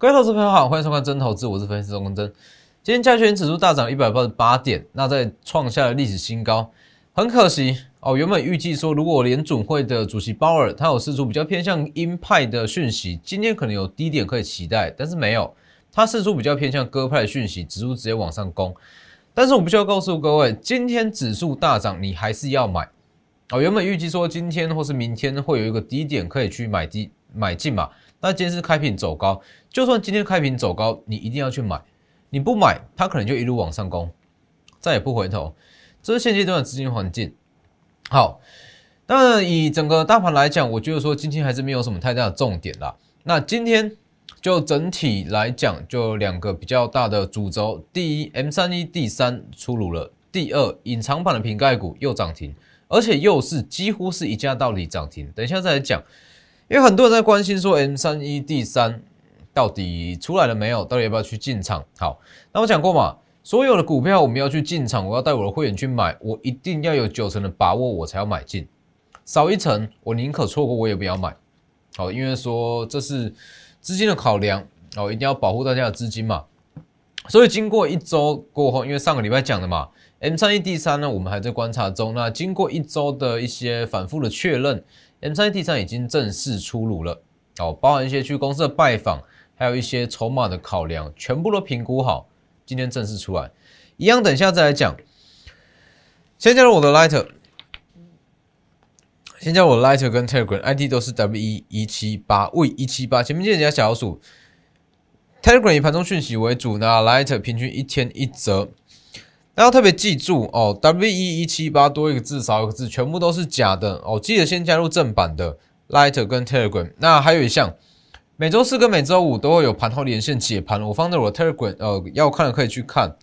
各位投资朋友好，欢迎收看真投资，我是分析师钟公真。今天加权指数大涨一百八十八点，那在创下了历史新高。很可惜哦，原本预计说，如果联准会的主席鲍尔他有释出比较偏向鹰派的讯息，今天可能有低点可以期待，但是没有，他释出比较偏向鸽派的讯息，指数直接往上攻。但是我必须要告诉各位，今天指数大涨，你还是要买哦。原本预计说今天或是明天会有一个低点可以去买低买进嘛，那今天是开平走高，就算今天开平走高，你一定要去买，你不买，它可能就一路往上攻，再也不回头。这是现阶段的资金环境。好，那以整个大盘来讲，我觉得说今天还是没有什么太大的重点啦。那今天就整体来讲，就两个比较大的主轴：第一，M 三一 D 三出炉了；第二，隐藏版的瓶盖股又涨停，而且又是几乎是一价到底涨停。等一下再来讲，因为很多人在关心说 M 三一 D 三到底出来了没有，到底要不要去进场？好，那我讲过嘛。所有的股票我们要去进场，我要带我的会员去买，我一定要有九成的把握，我才要买进。少一层，我宁可错过，我也不要买。好，因为说这是资金的考量，哦，一定要保护大家的资金嘛。所以经过一周过后，因为上个礼拜讲的嘛，M 三一 D 三呢，我们还在观察中。那经过一周的一些反复的确认，M 三 T 三已经正式出炉了。哦，包含一些去公司的拜访，还有一些筹码的考量，全部都评估好。今天正式出来，一样，等下再来讲。先加入我的 Lighter，先加入我的 Lighter 跟 Telegram，ID 都是 W 一一七八 V 一七八，前面记得加小老鼠。Telegram 以盘中讯息为主，那 Lighter 平均一天一折。大家特别记住哦，W 一一七八多一个字少一个字，全部都是假的哦。记得先加入正版的 Lighter 跟 Telegram。那还有一项。每周四跟每周五都会有盘后连线解盘，我放在我的 Telegram，呃，要看的可以去看。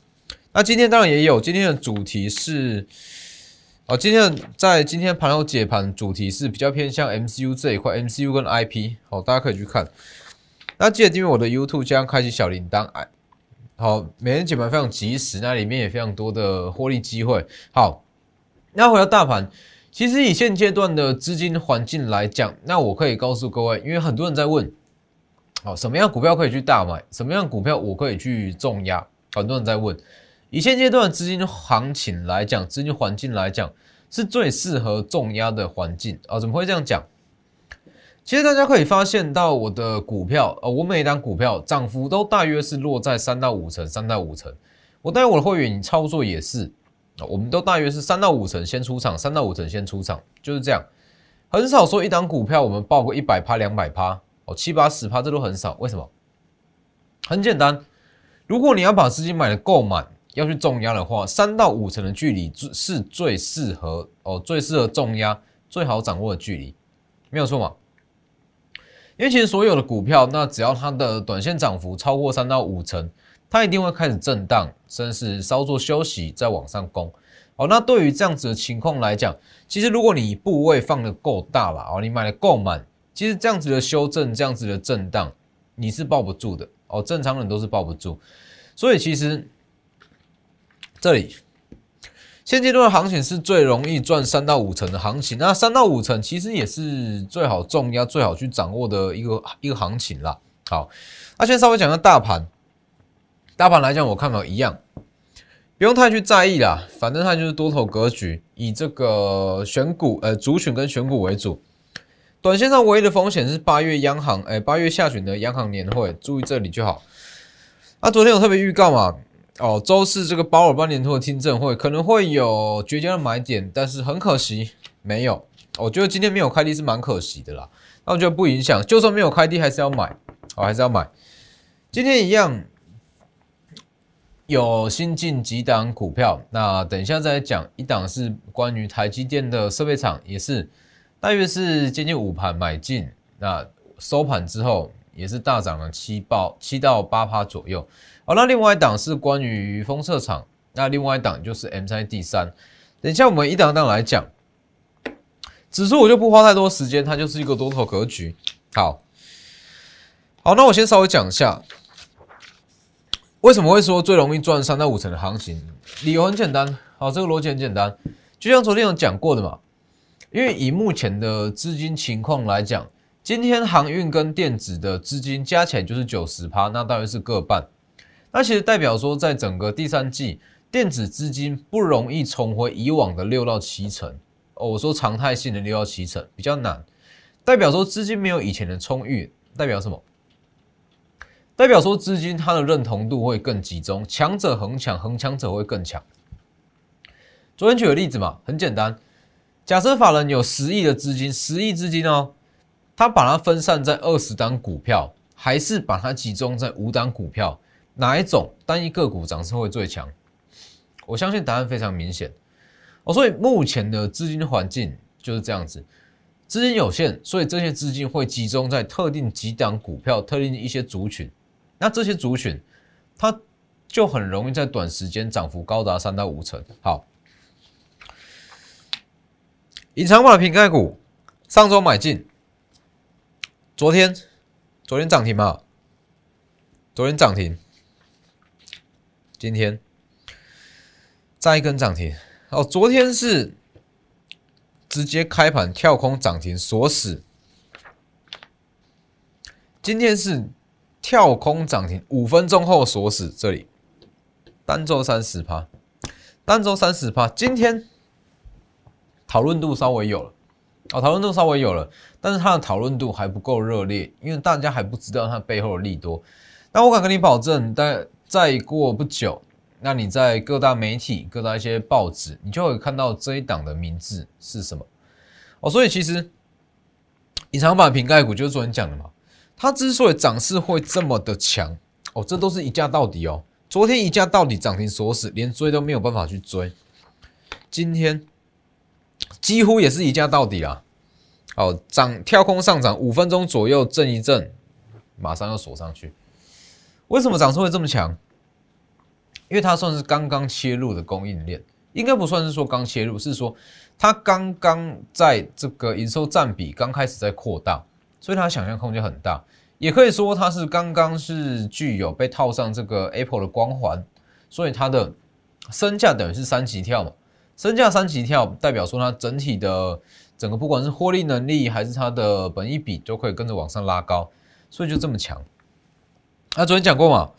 那今天当然也有，今天的主题是，哦，今天在今天盘后解盘主题是比较偏向 MCU 这一块，MCU 跟 IP，好，大家可以去看。那记得订阅我的 YouTube，加上开启小铃铛，哎，好，每天解盘非常及时，那里面也非常多的获利机会。好，那回到大盘，其实以现阶段的资金环境来讲，那我可以告诉各位，因为很多人在问。好，什么样股票可以去大买？什么样股票我可以去重压？很多人在问。以现阶段资金行情来讲，资金环境来讲，是最适合重压的环境啊？怎么会这样讲？其实大家可以发现到我的股票，呃，我每一单股票涨幅都大约是落在三到五成，三到五成。我带我的会员操作也是，我们都大约是三到五成先出场，三到五成先出场，就是这样。很少说一档股票我们报个一百趴、两百趴。哦，七八十趴这都很少，为什么？很简单，如果你要把资金买的够满，要去重压的话，三到五成的距离是最适合哦，最适合重压、最好掌握的距离，没有错嘛？因为其实所有的股票，那只要它的短线涨幅超过三到五成，它一定会开始震荡，甚至是稍作休息再往上攻。哦，那对于这样子的情况来讲，其实如果你部位放的够大了，哦，你买的够满。其实这样子的修正，这样子的震荡，你是抱不住的哦。正常人都是抱不住，所以其实这里现阶段的行情是最容易赚三到五成的行情。那三到五成其实也是最好重压、最好去掌握的一个一个行情啦。好，那先稍微讲下大盘，大盘来讲，我看法一样，不用太去在意啦。反正它就是多头格局，以这个选股呃主选跟选股为主。短线上唯一的风险是八月央行，哎，八月下旬的央行年会，注意这里就好。啊，昨天有特别预告嘛？哦，周四这个保尔班年托的听证会可能会有绝佳的买点，但是很可惜没有。我觉得今天没有开低是蛮可惜的啦。那我觉得不影响，就算没有开低还是要买，哦，还是要买。今天一样有新进几档股票，那等一下再讲。一档是关于台积电的设备厂，也是。大约是接近五盘买进，那收盘之后也是大涨了七报七到八趴左右。好，那另外一档是关于封测厂，那另外一档就是 M 三 D 三。等一下我们一档一档来讲，指数我就不花太多时间，它就是一个多头格局。好，好，那我先稍微讲一下，为什么会说最容易赚三到五成的行情？理由很简单，好，这个逻辑很简单，就像昨天有讲过的嘛。因为以目前的资金情况来讲，今天航运跟电子的资金加起来就是九十趴，那大约是各半。那其实代表说，在整个第三季，电子资金不容易重回以往的六到七成哦。我说常态性的六到七成比较难，代表说资金没有以前的充裕，代表什么？代表说资金它的认同度会更集中，强者恒强，恒强者会更强。昨天举个例子嘛，很简单，假设法人有十亿的资金，十亿资金哦，他把它分散在二十单股票，还是把它集中在五单股票？哪一种单一个股涨势会最强？我相信答案非常明显哦。所以目前的资金环境就是这样子，资金有限，所以这些资金会集中在特定几档股票、特定一些族群。那这些族群，它就很容易在短时间涨幅高达三到五成。好，隐藏版的瓶盖股，上周买进，昨天昨天涨停嘛？昨天涨停。今天。再一根涨停。哦，昨天是直接开盘跳空涨停锁死，今天是跳空涨停，五分钟后锁死这里，单周三十趴，单周三十趴，今天讨论度稍微有了。哦，讨论度稍微有了，但是它的讨论度还不够热烈，因为大家还不知道它背后的利多，那我敢跟你保证，但。再过不久，那你在各大媒体、各大一些报纸，你就会看到这一档的名字是什么哦。所以其实隐藏版瓶盖股就是昨天讲的嘛，它之所以涨势会这么的强哦，这都是一价到底哦。昨天一价到底涨停锁死，连追都没有办法去追。今天几乎也是一价到底啊。哦，涨跳空上涨五分钟左右震一震，马上又锁上去。为什么涨势会这么强？因为它算是刚刚切入的供应链，应该不算是说刚切入，是说它刚刚在这个营收占比刚开始在扩大，所以它想象空间很大。也可以说它是刚刚是具有被套上这个 Apple 的光环，所以它的身价等于是三级跳嘛。身价三级跳代表说它整体的整个不管是获利能力还是它的本益比都可以跟着往上拉高，所以就这么强。那昨天讲过嘛？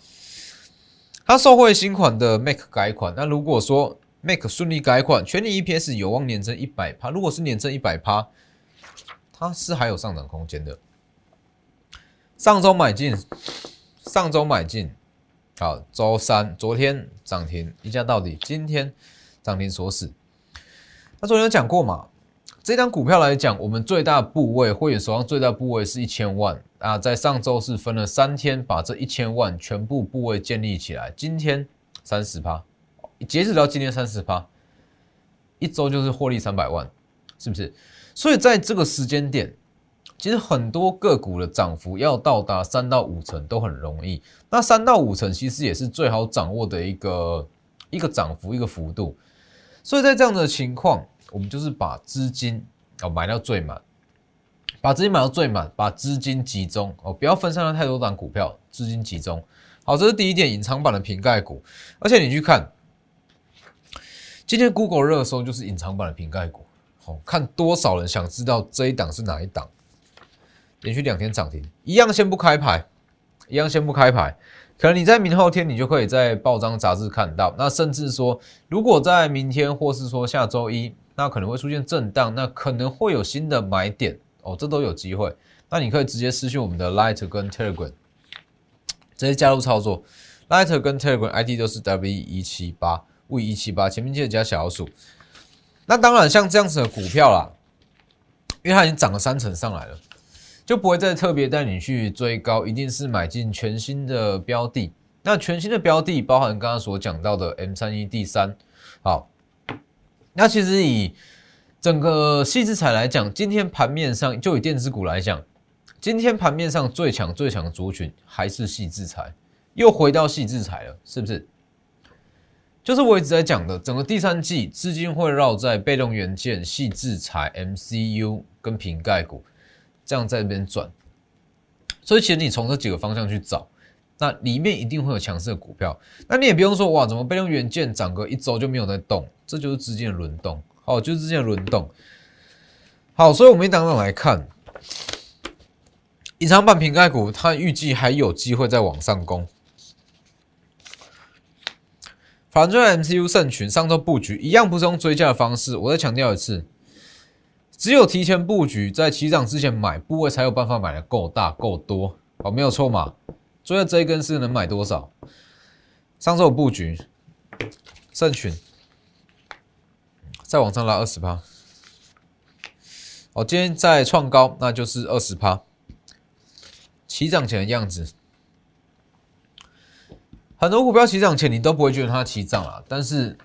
它受惠新款的 Mac 改款。那如果说 Mac 顺利改款，全年 EPS 有望年增一百趴。如果是年增一百趴，它是还有上涨空间的。上周买进，上周买进，好，周三昨天涨停一价到底，今天涨停锁死。那昨天有讲过嘛？这张股票来讲，我们最大部位会员手上最大部位是一千万啊，在上周是分了三天把这一千万全部部位建立起来，今天三十趴，截止到今天三十趴，一周就是获利三百万，是不是？所以在这个时间点，其实很多个股的涨幅要到达三到五成都很容易，那三到五成其实也是最好掌握的一个一个涨幅一个幅度，所以在这样的情况。我们就是把资金哦买到最满，把资金买到最满，把资金集中哦，不要分散了太多档股票，资金集中。好，这是第一点，隐藏版的瓶盖股。而且你去看，今天 Google 热搜就是隐藏版的瓶盖股。好，看多少人想知道这一档是哪一档？连续两天涨停，一样先不开牌，一样先不开牌。可能你在明后天，你就可以在报章杂志看到。那甚至说，如果在明天或是说下周一。那可能会出现震荡，那可能会有新的买点哦，这都有机会。那你可以直接私讯我们的 Light 跟 Telegram，直接加入操作。Light 跟 Telegram ID 都是 W 一七八 V 一七八，前面记得加小老鼠。那当然，像这样子的股票啦，因为它已经涨了三成上来了，就不会再特别带你去追高，一定是买进全新的标的。那全新的标的包含刚刚所讲到的 M 三一 D 三，好。那其实以整个细资材来讲，今天盘面上就以电子股来讲，今天盘面上最强最强的族群还是细资材，又回到细资材了，是不是？就是我一直在讲的，整个第三季资金会绕在被动元件、细资材、MCU 跟瓶盖股这样在这边转，所以其实你从这几个方向去找。那里面一定会有强势的股票，那你也不用说哇，怎么被动元件涨个一周就没有在动，这就是资金的轮动，好，就是资金的轮动。好，所以我们一档档来看，隐藏版瓶盖股，它预计还有机会再往上攻。反正 MCU 胜群上周布局一样不是用追加的方式，我再强调一次，只有提前布局，在起涨之前买部位才有办法买的够大够多，哦，没有错嘛？所以这一根是能买多少？上周布局胜群再往上拉二十趴，哦，今天再创高，那就是二十趴，起涨前的样子。很多股票起涨前你都不会觉得它起涨了，但是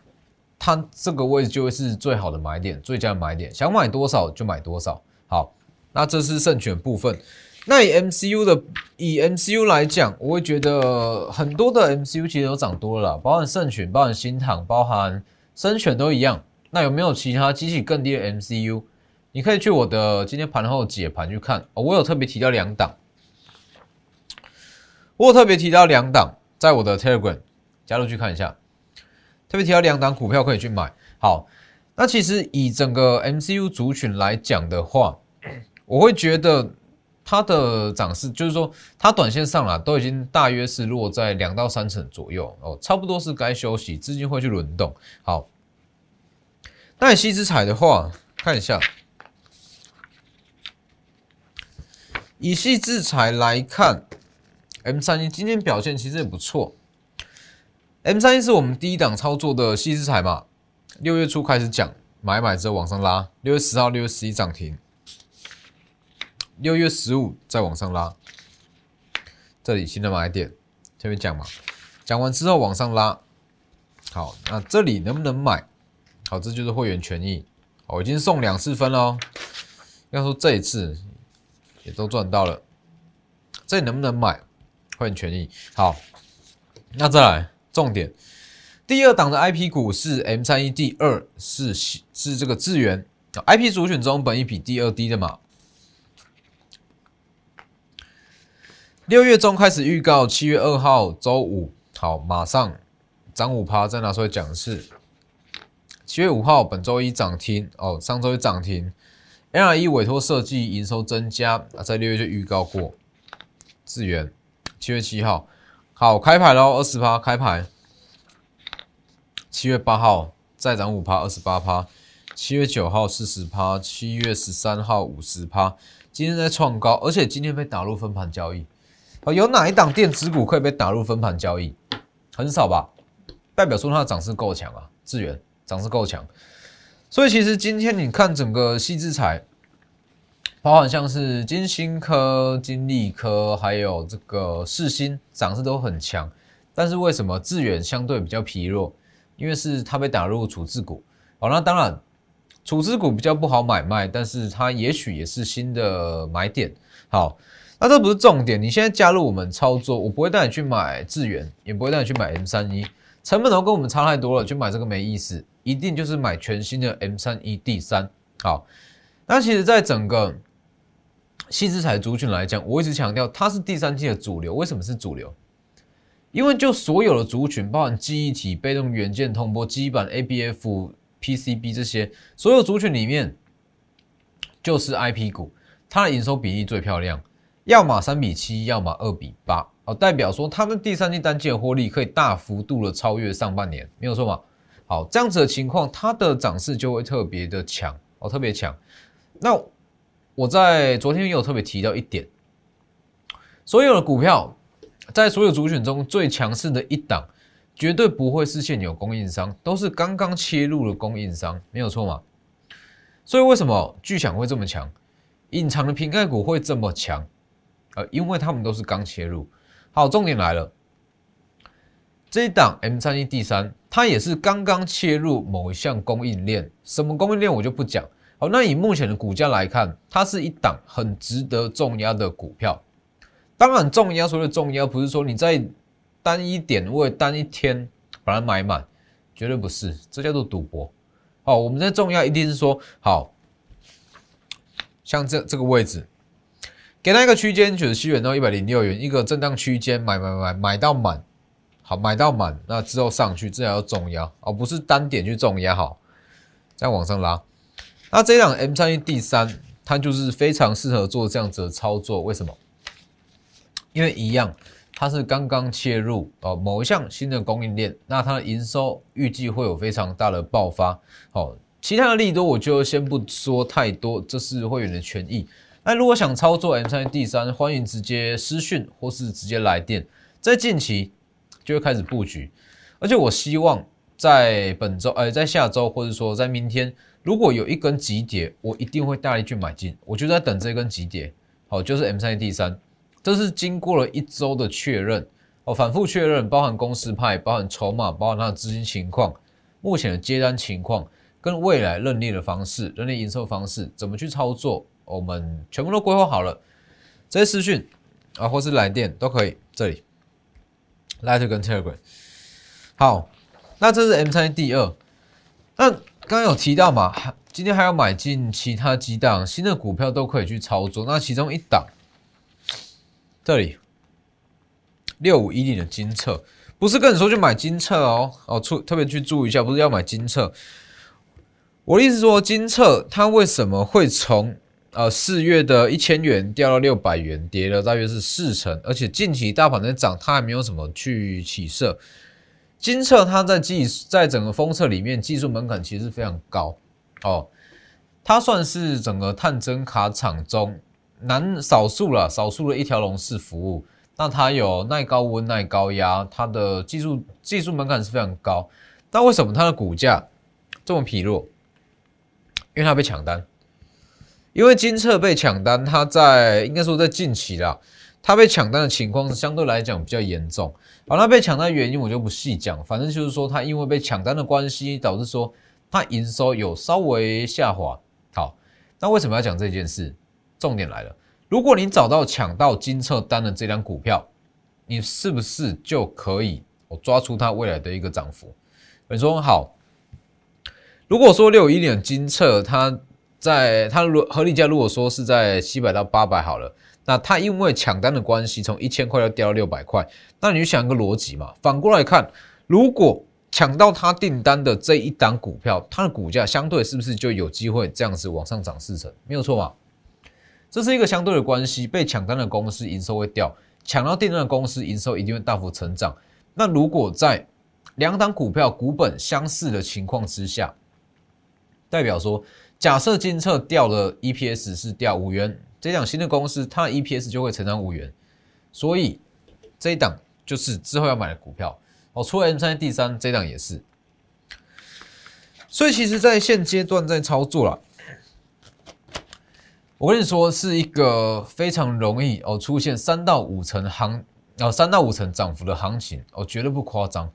它这个位置就会是最好的买点，最佳的买点，想买多少就买多少。好，那这是胜选部分。那以 MCU 的以 MCU 来讲，我会觉得很多的 MCU 其实都涨多了，包含胜选、包含新塘、包含深选都一样。那有没有其他机器更低的 MCU？你可以去我的今天盘后解盘去看，我有特别提到两档，我有特别提到两档。在我的 Telegram 加入去看一下，特别提到两档股票可以去买。好，那其实以整个 MCU 族群来讲的话，我会觉得它的涨势，就是说它短线上啊，都已经大约是落在两到三成左右哦，差不多是该休息，资金会去轮动。好，那以西之彩的话，看一下，以细制裁来看。M 三一今天表现其实也不错。M 三一是我们第一档操作的细资材嘛，六月初开始讲买买之后往上拉，六月十号、六月十一涨停，六月十五再往上拉，这里新的买点这边讲嘛，讲完之后往上拉，好，那这里能不能买？好，这就是会员权益，我已经送两次分喽，要说这一次也都赚到了，这里能不能买？会员权益。好，那再来重点，第二档的 IP 股是 M 三一，第二是是这个智源。IP 主选中本一比第二低的嘛？六月中开始预告，七月二号周五好，马上涨五趴，再拿出来讲是七月五号本周一涨停哦，上周一涨停，LE 委托设计营收增加啊，在六月就预告过智源。七月七号，好开牌喽，二十趴开牌。七月八号再涨五趴，二十八趴。七月九号四十趴，七月十三号五十趴。今天在创高，而且今天被打入分盘交易。哦，有哪一档电子股可以被打入分盘交易？很少吧？代表说它的涨势够强啊，资源涨势够强。所以其实今天你看整个细制材。包含像是金星科、金利科，还有这个世新，涨势都很强。但是为什么致远相对比较疲弱？因为是它被打入处置股。好，那当然处置股比较不好买卖，但是它也许也是新的买点。好，那这不是重点。你现在加入我们操作，我不会带你去买智远，也不会带你去买 M 三一，成本都跟我们差太多了，去买这个没意思。一定就是买全新的 M 三一 D 三。好，那其实在整个细资产族群来讲，我一直强调它是第三季的主流。为什么是主流？因为就所有的族群，包含记忆体、被动元件、通波、基板、ABF、PCB 这些所有族群里面，就是 IP 股，它的营收比例最漂亮，要么三比七，要么二比八，哦，代表说他们第三季单季的获利可以大幅度的超越上半年，没有错嘛？好，这样子的情况，它的涨势就会特别的强，哦，特别强。那我在昨天也有特别提到一点，所有的股票在所有主选中最强势的一档，绝对不会是现有供应商，都是刚刚切入的供应商，没有错嘛？所以为什么巨响会这么强，隐藏的瓶盖股会这么强？呃，因为他们都是刚切入。好，重点来了，这一档 M 三一 D 三，它也是刚刚切入某一项供应链，什么供应链我就不讲。好，那以目前的股价来看，它是一档很值得重压的股票。当然，重压所谓的重压，不是说你在单一点位、单一天把它买满，绝对不是，这叫做赌博。好，我们在重压一定是说，好像这这个位置，给它一个区间，九十七元到一百零六元，一个震荡区间，买买买买到满，好买到满，那之后上去，这才叫重压，而不是单点去重压，好，再往上拉。那这档 M 三一 D 三，它就是非常适合做这样子的操作。为什么？因为一样，它是刚刚切入哦某一项新的供应链，那它的营收预计会有非常大的爆发。哦，其他的利多我就先不说太多，这是会员的权益。那如果想操作 M 三 D 三，欢迎直接私讯或是直接来电，在近期就会开始布局。而且我希望在本周，呃，在下周或者说在明天，如果有一根急跌，我一定会大力去买进。我就在等这根急跌，好，就是 M 三 D 三，这是经过了一周的确认，哦，反复确认，包含公司派，包含筹码，包含它的资金情况，目前的接单情况，跟未来认列的方式、认列营收方式，怎么去操作，我们全部都规划好了。这些私讯啊，或是来电都可以，这里，Light 跟 Telegram。好，那这是 M 三第二。那刚刚有提到嘛，今天还要买进其他几档新的股票都可以去操作。那其中一档，这里六五一零的金策，不是跟你说去买金策哦哦，出特别去注意一下，不是要买金策。我的意思说，金策它为什么会从呃四月的一千元掉到六百元，跌了大约是四成，而且近期大盘在涨，它还没有什么去起色。金测它在技在整个封测里面技术门槛其实非常高哦，它算是整个探针卡厂中难少数了，少数的一条龙式服务。那它有耐高温、耐高压，它的技术技术门槛是非常高。那为什么它的股价这么疲弱？因为它被抢单，因为金策被抢单，它在应该说在近期啦。它被抢单的情况是相对来讲比较严重，好，那被抢单原因我就不细讲，反正就是说它因为被抢单的关系，导致说它营收有稍微下滑。好，那为什么要讲这件事？重点来了，如果你找到抢到金策单的这张股票，你是不是就可以我抓出它未来的一个涨幅？你说好，如果说六一点金策，它在它如合理价如果说是在七百到八百好了。那它因为抢单的关系，从一千块要掉到六百块，那你就想一个逻辑嘛。反过来看，如果抢到它订单的这一档股票，它的股价相对是不是就有机会这样子往上涨四成？没有错嘛？这是一个相对的关系。被抢单的公司营收会掉，抢到订单的公司营收一定会大幅成长。那如果在两档股票股本相似的情况之下，代表说，假设金策掉了 EPS 是掉五元。这档新的公司，它 EPS 就会成长五元，所以这一档就是之后要买的股票哦。除了 M 三 D 三，这档也是。所以其实，在现阶段在操作了，我跟你说，是一个非常容易哦出现三到五成行哦三到五成涨幅的行情哦，绝对不夸张。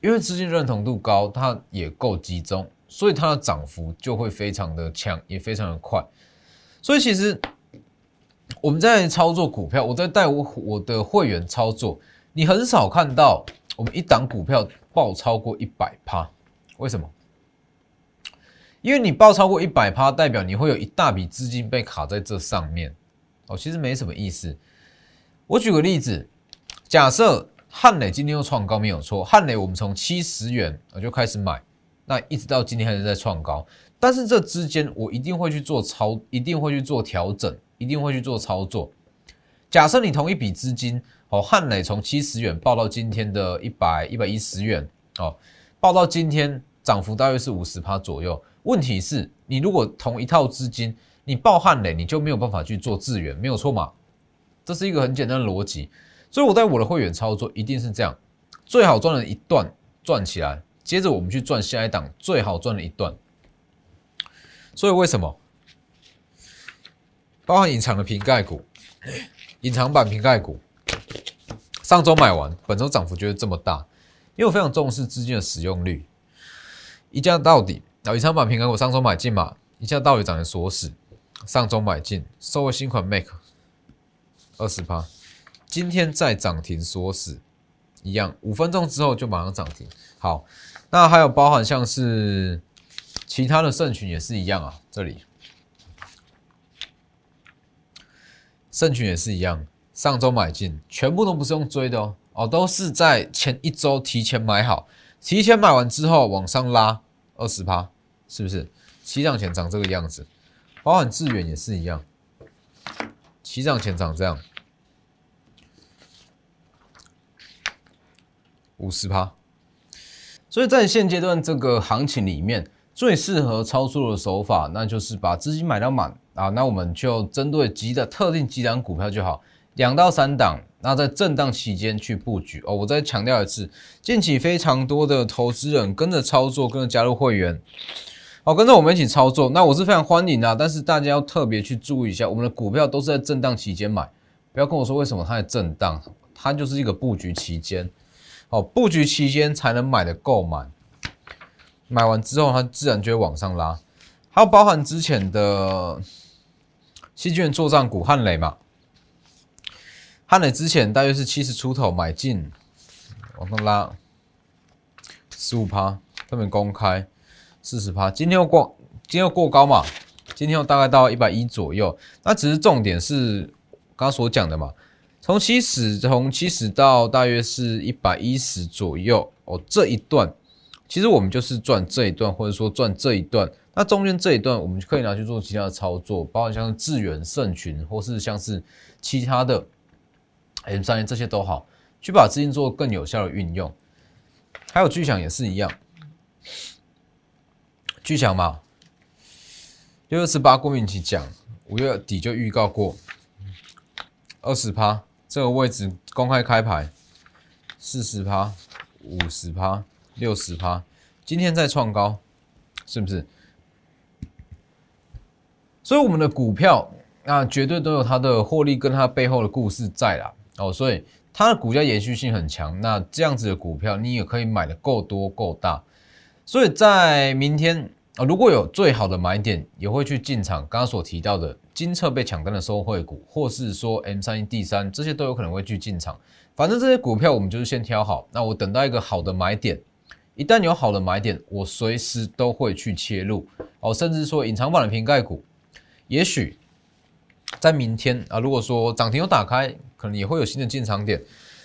因为资金认同度高，它也够集中，所以它的涨幅就会非常的强，也非常的快。所以其实。我们在操作股票，我在带我我的会员操作，你很少看到我们一档股票爆超过一百趴，为什么？因为你爆超过一百趴，代表你会有一大笔资金被卡在这上面，哦，其实没什么意思。我举个例子，假设汉磊今天又创高，没有错，汉磊我们从七十元我就开始买，那一直到今天还是在创高，但是这之间我一定会去做操，一定会去做调整。一定会去做操作。假设你同一笔资金，哦，汉磊从七十元报到今天的一百一百一十元，哦，报到今天涨幅大约是五十趴左右。问题是，你如果同一套资金，你报汉磊，你就没有办法去做资源，没有错嘛？这是一个很简单的逻辑。所以我在我的会员操作一定是这样，最好赚的一段赚起来，接着我们去赚下一档最好赚的一段。所以为什么？包含隐藏的瓶盖股，隐藏版瓶盖股，上周买完，本周涨幅就是这么大，因为我非常重视资金的使用率，一价到底。然后隐藏版瓶盖股上周买进嘛，一价到底涨的锁死，上周买进，收回新款 Make 二十八，今天再涨停锁死，一样，五分钟之后就马上涨停。好，那还有包含像是其他的圣群也是一样啊，这里。圣群也是一样，上周买进，全部都不是用追的哦，哦，都是在前一周提前买好，提前买完之后往上拉二十趴，是不是？起涨前长这个样子，包含致远也是一样，起涨前长这样，五十趴。所以在现阶段这个行情里面，最适合操作的手法，那就是把资金买到满啊。那我们就针对几的特定几档股票就好，两到三档。那在震荡期间去布局哦。我再强调一次，近期非常多的投资人跟着操作，跟着加入会员，好，跟着我们一起操作。那我是非常欢迎的，但是大家要特别去注意一下，我们的股票都是在震荡期间买，不要跟我说为什么它在震荡，它就是一个布局期间。哦，布局期间才能买的够满，买完之后它自然就会往上拉。还有包含之前的细菌作战股汉雷嘛，汉雷之前大约是七十出头买进，往上拉十五趴，这边公开四十趴，今天又过，今天又过高嘛，今天又大概到一百一左右。那只是重点是刚刚所讲的嘛。从七十，从七十到大约是一百一十左右哦，这一段其实我们就是赚这一段，或者说赚这一段。那中间这一段，我们可以拿去做其他的操作，包括像是智远、盛群，或是像是其他的 M 三这些都好，去把资金做更有效的运用。还有巨响也是一样，巨响嘛，六月十八郭明奇讲，五月底就预告过二十趴。这个位置公开开牌，四十趴、五十趴、六十趴，今天再创高，是不是？所以我们的股票那绝对都有它的获利跟它背后的故事在啦哦，所以它的股价延续性很强。那这样子的股票，你也可以买的够多够大。所以在明天啊，如果有最好的买点，也会去进场。刚刚所提到的。金策被抢单的收汇股，或是说 M 三 D 三，这些都有可能会去进场。反正这些股票我们就是先挑好，那我等到一个好的买点，一旦有好的买点，我随时都会去切入哦。甚至说隐藏版的瓶盖股，也许在明天啊，如果说涨停有打开，可能也会有新的进场点。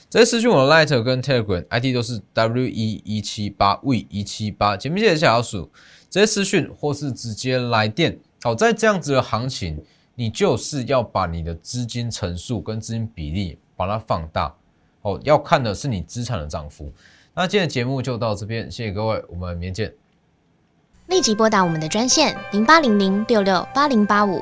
这些私讯我的 Light 跟 Telegram ID 都是 W 一一七八 V 一七八，前面记得小老鼠。这些私讯或是直接来电，好，在这样子的行情。你就是要把你的资金层数跟资金比例把它放大哦，要看的是你资产的涨幅。那今天的节目就到这边，谢谢各位，我们明天见。立即拨打我们的专线零八零零六六八零八五。